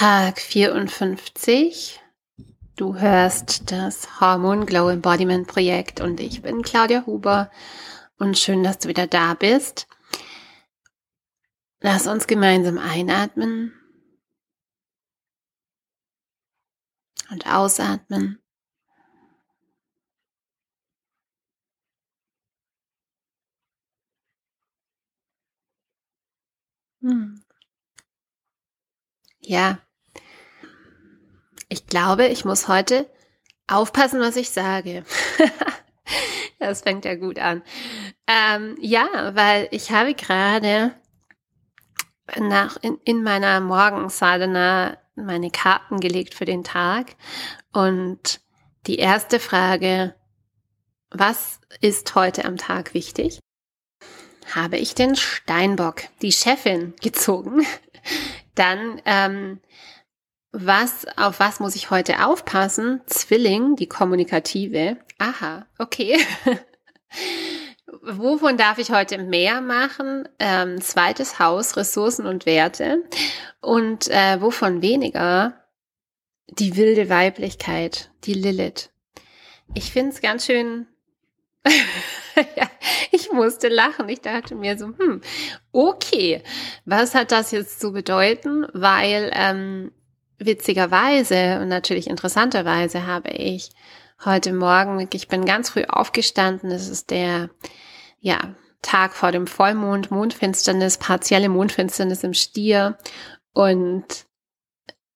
Tag 54. Du hörst das Hormon Glow Embodiment Projekt und ich bin Claudia Huber und schön, dass du wieder da bist. Lass uns gemeinsam einatmen und ausatmen. Hm. Ja, ich glaube, ich muss heute aufpassen, was ich sage. das fängt ja gut an. Ähm, ja, weil ich habe gerade nach in, in meiner Morgensadhana meine Karten gelegt für den Tag und die erste Frage, was ist heute am Tag wichtig? Habe ich den Steinbock, die Chefin, gezogen? Dann ähm, was, auf was muss ich heute aufpassen? Zwilling, die kommunikative. Aha, okay. Wovon darf ich heute mehr machen? Ähm, zweites Haus, Ressourcen und Werte. Und äh, wovon weniger? Die wilde Weiblichkeit, die Lilith. Ich finde es ganz schön. ja, ich musste lachen. Ich dachte mir so, hm, okay, was hat das jetzt zu bedeuten? Weil ähm, witzigerweise und natürlich interessanterweise habe ich heute Morgen, ich bin ganz früh aufgestanden, es ist der, ja, Tag vor dem Vollmond, Mondfinsternis, partielle Mondfinsternis im Stier und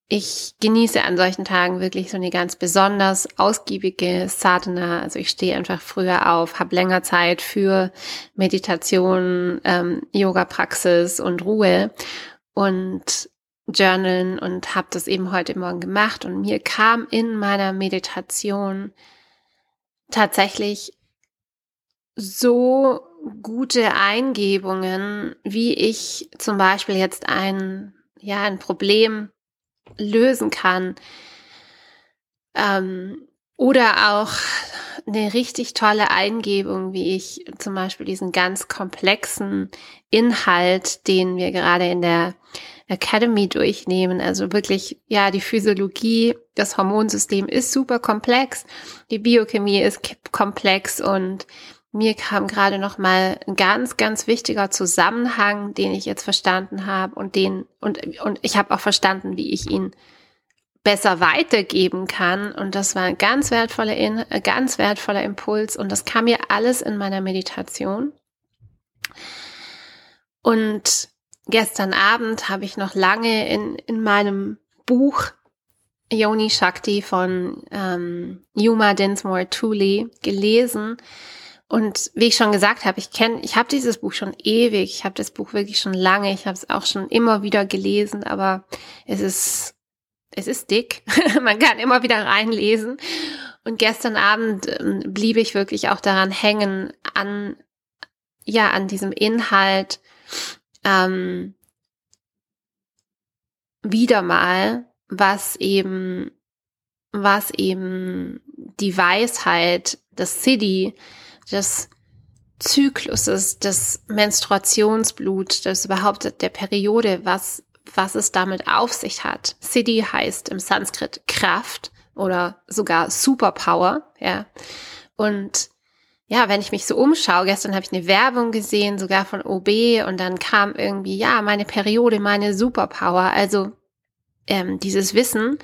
ich genieße an solchen Tagen wirklich so eine ganz besonders ausgiebige Sadhana. Also ich stehe einfach früher auf, habe länger Zeit für Meditation, ähm, Yoga-Praxis und Ruhe. Und journalen und habe das eben heute Morgen gemacht und mir kam in meiner Meditation tatsächlich so gute Eingebungen, wie ich zum Beispiel jetzt ein, ja, ein Problem lösen kann. Ähm, oder auch eine richtig tolle Eingebung, wie ich zum Beispiel diesen ganz komplexen Inhalt, den wir gerade in der Academy durchnehmen. Also wirklich, ja, die Physiologie, das Hormonsystem ist super komplex, die Biochemie ist komplex und mir kam gerade noch mal ein ganz, ganz wichtiger Zusammenhang, den ich jetzt verstanden habe und den und und ich habe auch verstanden, wie ich ihn besser weitergeben kann. Und das war ein ganz wertvoller, in, ganz wertvoller Impuls. Und das kam mir alles in meiner Meditation. Und gestern Abend habe ich noch lange in, in meinem Buch Yoni Shakti von ähm, Yuma Dinsmore Tooley gelesen. Und wie ich schon gesagt habe, ich kenne, ich habe dieses Buch schon ewig, ich habe das Buch wirklich schon lange, ich habe es auch schon immer wieder gelesen, aber es ist, es ist dick. Man kann immer wieder reinlesen. Und gestern Abend ähm, blieb ich wirklich auch daran hängen, an, ja, an diesem Inhalt ähm, wieder mal, was eben, was eben die Weisheit des City, des Zykluses, des Menstruationsblut, des überhaupt der Periode, was, was es damit auf sich hat. Siddhi heißt im Sanskrit Kraft oder sogar Superpower, ja. Und ja, wenn ich mich so umschaue, gestern habe ich eine Werbung gesehen, sogar von OB, und dann kam irgendwie, ja, meine Periode, meine Superpower. Also ähm, dieses Wissen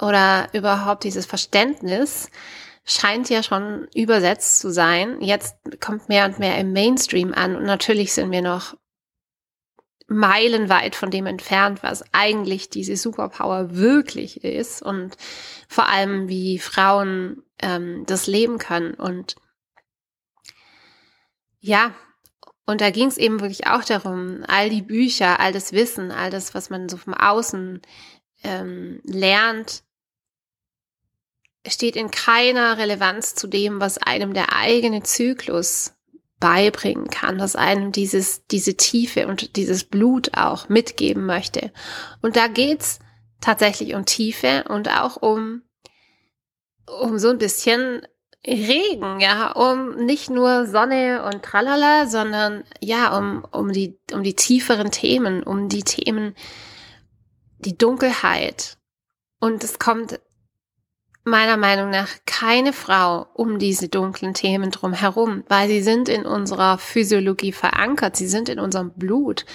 oder überhaupt dieses Verständnis scheint ja schon übersetzt zu sein. Jetzt kommt mehr und mehr im Mainstream an und natürlich sind wir noch meilenweit von dem entfernt, was eigentlich diese Superpower wirklich ist und vor allem wie Frauen ähm, das leben können und ja, und da ging es eben wirklich auch darum, all die Bücher, all das Wissen, all das, was man so vom Außen ähm, lernt, steht in keiner Relevanz zu dem, was einem der eigene Zyklus beibringen kann, was einem dieses, diese Tiefe und dieses Blut auch mitgeben möchte. Und da geht's tatsächlich um Tiefe und auch um, um so ein bisschen Regen, ja, um nicht nur Sonne und Tralala, sondern ja, um, um die, um die tieferen Themen, um die Themen, die Dunkelheit. Und es kommt meiner Meinung nach keine Frau um diese dunklen Themen drum herum, weil sie sind in unserer Physiologie verankert, sie sind in unserem Blut.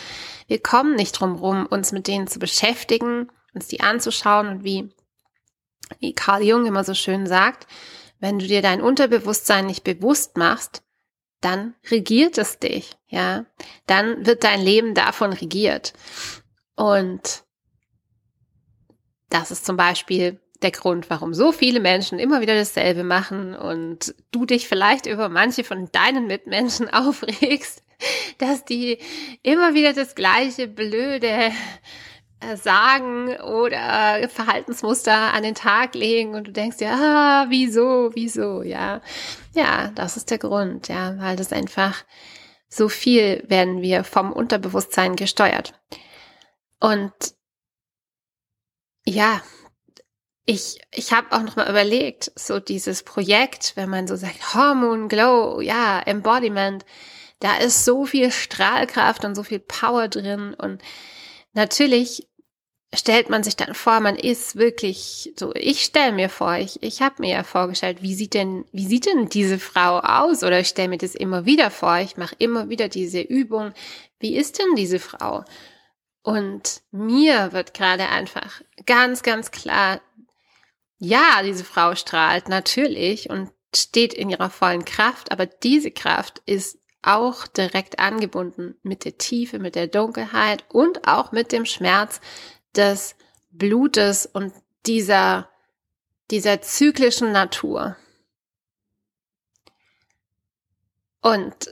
Wir kommen nicht drum rum, uns mit denen zu beschäftigen, uns die anzuschauen und wie, wie Carl Jung immer so schön sagt, wenn du dir dein Unterbewusstsein nicht bewusst machst, dann regiert es dich, ja. Dann wird dein Leben davon regiert. Und das ist zum Beispiel der Grund, warum so viele Menschen immer wieder dasselbe machen und du dich vielleicht über manche von deinen Mitmenschen aufregst, dass die immer wieder das gleiche blöde sagen oder Verhaltensmuster an den Tag legen und du denkst ja, ah, wieso, wieso, ja. Ja, das ist der Grund, ja, weil das einfach so viel werden wir vom Unterbewusstsein gesteuert. Und ja, ich, ich habe auch noch mal überlegt, so dieses Projekt, wenn man so sagt, Hormone Glow, ja, Embodiment, da ist so viel Strahlkraft und so viel Power drin und natürlich stellt man sich dann vor, man ist wirklich so, ich stelle mir vor, ich, ich habe mir ja vorgestellt, wie sieht denn, wie sieht denn diese Frau aus? Oder ich stelle mir das immer wieder vor, ich mache immer wieder diese Übung, wie ist denn diese Frau? Und mir wird gerade einfach ganz, ganz klar, ja, diese Frau strahlt natürlich und steht in ihrer vollen Kraft, aber diese Kraft ist auch direkt angebunden mit der Tiefe, mit der Dunkelheit und auch mit dem Schmerz des Blutes und dieser, dieser zyklischen Natur. Und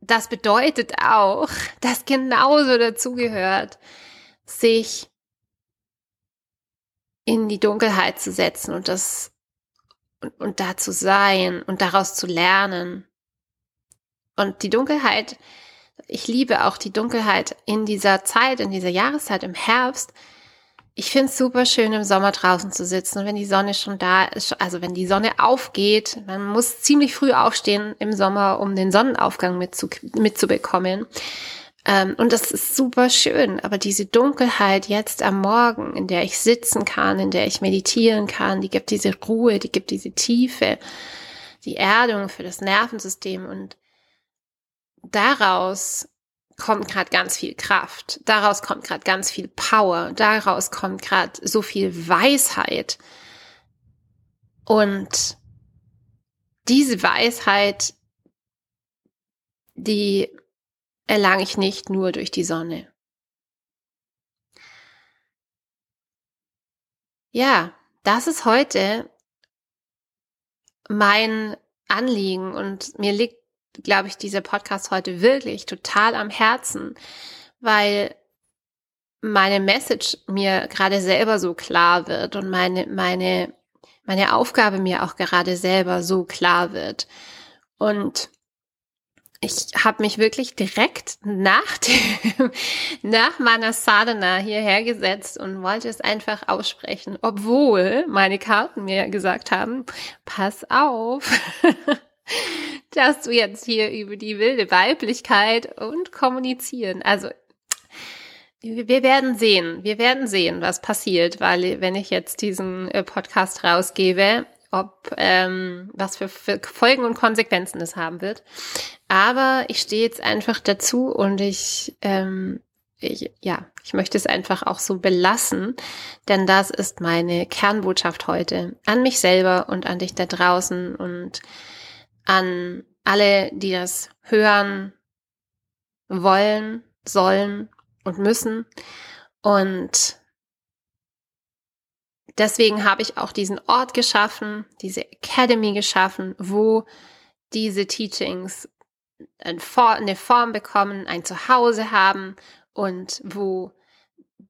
das bedeutet auch, dass genauso dazugehört, sich in die Dunkelheit zu setzen und das und, und da zu sein und daraus zu lernen. Und die Dunkelheit, ich liebe auch die Dunkelheit in dieser Zeit, in dieser Jahreszeit im Herbst. Ich finde es super schön, im Sommer draußen zu sitzen und wenn die Sonne schon da ist, also wenn die Sonne aufgeht, man muss ziemlich früh aufstehen im Sommer, um den Sonnenaufgang mitzu, mitzubekommen. Ähm, und das ist super schön. Aber diese Dunkelheit jetzt am Morgen, in der ich sitzen kann, in der ich meditieren kann, die gibt diese Ruhe, die gibt diese Tiefe, die Erdung für das Nervensystem und daraus kommt gerade ganz viel Kraft, daraus kommt gerade ganz viel Power, daraus kommt gerade so viel Weisheit. Und diese Weisheit, die erlange ich nicht nur durch die Sonne. Ja, das ist heute mein Anliegen und mir liegt, glaube ich, dieser Podcast heute wirklich total am Herzen, weil meine Message mir gerade selber so klar wird und meine, meine, meine Aufgabe mir auch gerade selber so klar wird. Und ich habe mich wirklich direkt nach, dem, nach meiner Sadhana hierher gesetzt und wollte es einfach aussprechen, obwohl meine Karten mir gesagt haben, pass auf, dass du jetzt hier über die wilde Weiblichkeit und kommunizieren. Also wir werden sehen, wir werden sehen, was passiert, weil wenn ich jetzt diesen äh, Podcast rausgebe, ob ähm, was für, für Folgen und Konsequenzen es haben wird. Aber ich stehe jetzt einfach dazu und ich, ähm, ich, ja, ich möchte es einfach auch so belassen, denn das ist meine Kernbotschaft heute an mich selber und an dich da draußen und an alle, die das hören wollen, sollen und müssen. Und deswegen habe ich auch diesen Ort geschaffen, diese Academy geschaffen, wo diese Teachings eine Form bekommen, ein Zuhause haben und wo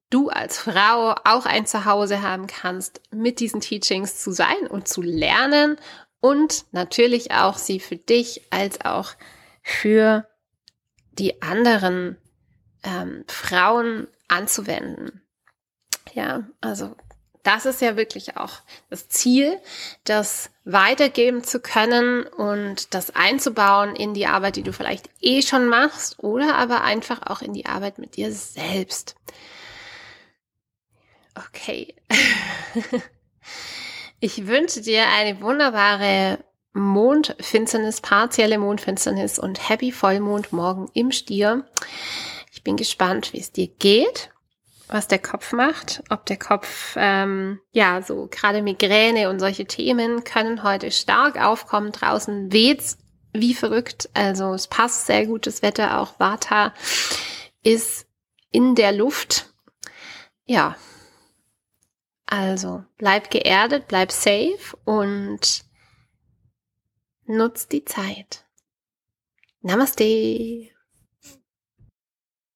du als Frau auch ein Zuhause haben kannst, mit diesen Teachings zu sein und zu lernen und natürlich auch sie für dich als auch für die anderen ähm, Frauen anzuwenden. Ja, also das ist ja wirklich auch das Ziel, das weitergeben zu können und das einzubauen in die Arbeit, die du vielleicht eh schon machst oder aber einfach auch in die Arbeit mit dir selbst. Okay. Ich wünsche dir eine wunderbare Mondfinsternis, partielle Mondfinsternis und Happy Vollmond morgen im Stier. Ich bin gespannt, wie es dir geht was der Kopf macht, ob der Kopf, ähm, ja, so gerade Migräne und solche Themen können heute stark aufkommen. Draußen weht's wie verrückt, also es passt sehr gutes Wetter, auch Vata ist in der Luft. Ja, also bleib geerdet, bleib safe und nutz die Zeit. Namaste.